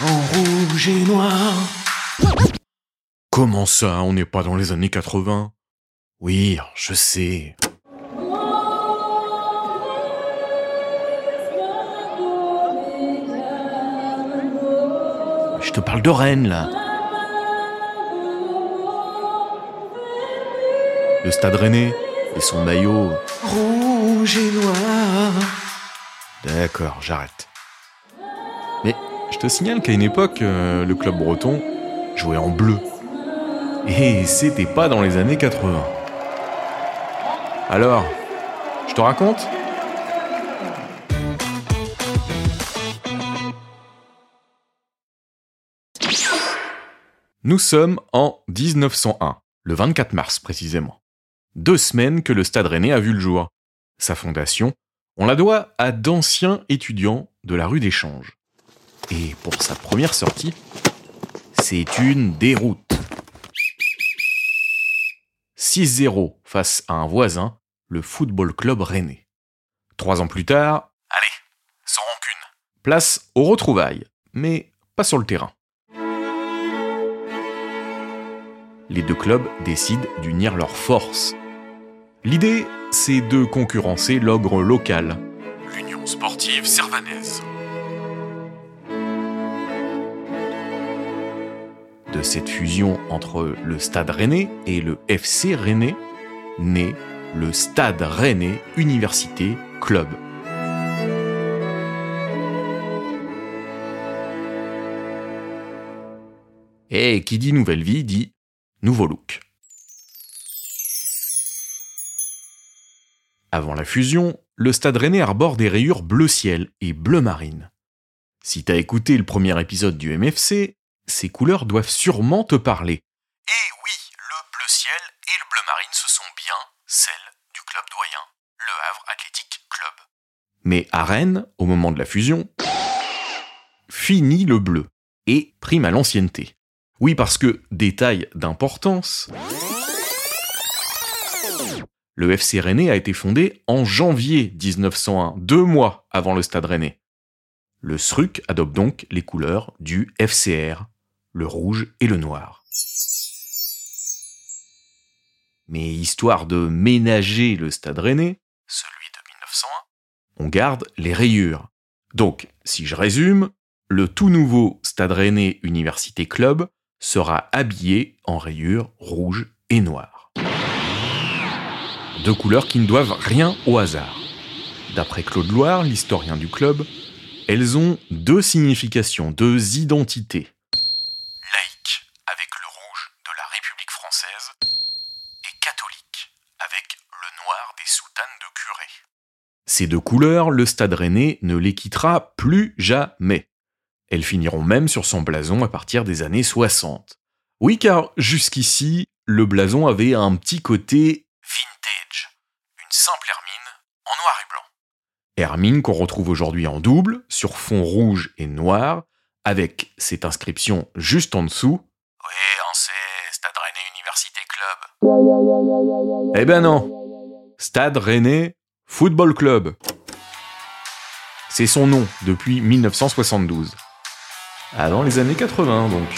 en rouge et noir. Comment ça, on n'est pas dans les années 80 Oui, je sais. Je te parle de Rennes, là. Le stade rennais et son maillot. Rouge et noir. D'accord, j'arrête. Mais je te signale qu'à une époque, euh, le club breton jouait en bleu. Et c'était pas dans les années 80. Alors, je te raconte? Nous sommes en 1901, le 24 mars précisément. Deux semaines que le Stade Rennais a vu le jour. Sa fondation, on la doit à d'anciens étudiants de la rue d'Échange. Et pour sa première sortie, c'est une déroute. 6-0 face à un voisin, le Football Club Rennais. Trois ans plus tard, allez, sans rancune. Place aux retrouvailles, mais pas sur le terrain. Les deux clubs décident d'unir leurs forces. L'idée, c'est de concurrencer l'ogre local, l'Union sportive servanaise. De cette fusion entre le Stade Rennais et le FC Rennais, naît le Stade Rennais Université Club. Et qui dit nouvelle vie dit nouveau look. Avant la fusion, le Stade Rennais arbore des rayures bleu ciel et bleu marine. Si t'as écouté le premier épisode du MFC, ces couleurs doivent sûrement te parler. Et oui, le bleu ciel et le bleu marine, ce sont bien celles du club doyen, le Havre Athletic Club. Mais à Rennes, au moment de la fusion, fini le bleu et prime à l'ancienneté. Oui, parce que, détail d'importance, le FC Rennais a été fondé en janvier 1901, deux mois avant le Stade Rennais. Le SRUC adopte donc les couleurs du FCR, le rouge et le noir. Mais histoire de ménager le Stade Rennais, celui de 1901, on garde les rayures. Donc, si je résume, le tout nouveau Stade Rennais Université Club sera habillé en rayures rouge et noir. Deux couleurs qui ne doivent rien au hasard. D'après Claude Loire, l'historien du club, elles ont deux significations, deux identités. Laïque, avec le rouge de la République française, et catholique, avec le noir des soutanes de curé. Ces deux couleurs, le stade rennais ne les quittera plus jamais. Elles finiront même sur son blason à partir des années 60. Oui, car jusqu'ici, le blason avait un petit côté vintage, une simple hermine en noir et blanc. Hermine qu'on retrouve aujourd'hui en double, sur fond rouge et noir, avec cette inscription juste en dessous. Oui, on sait, Stade Rennais Université Club. Eh ben non, Stade Rennais Football Club. C'est son nom depuis 1972. Avant les années 80 donc.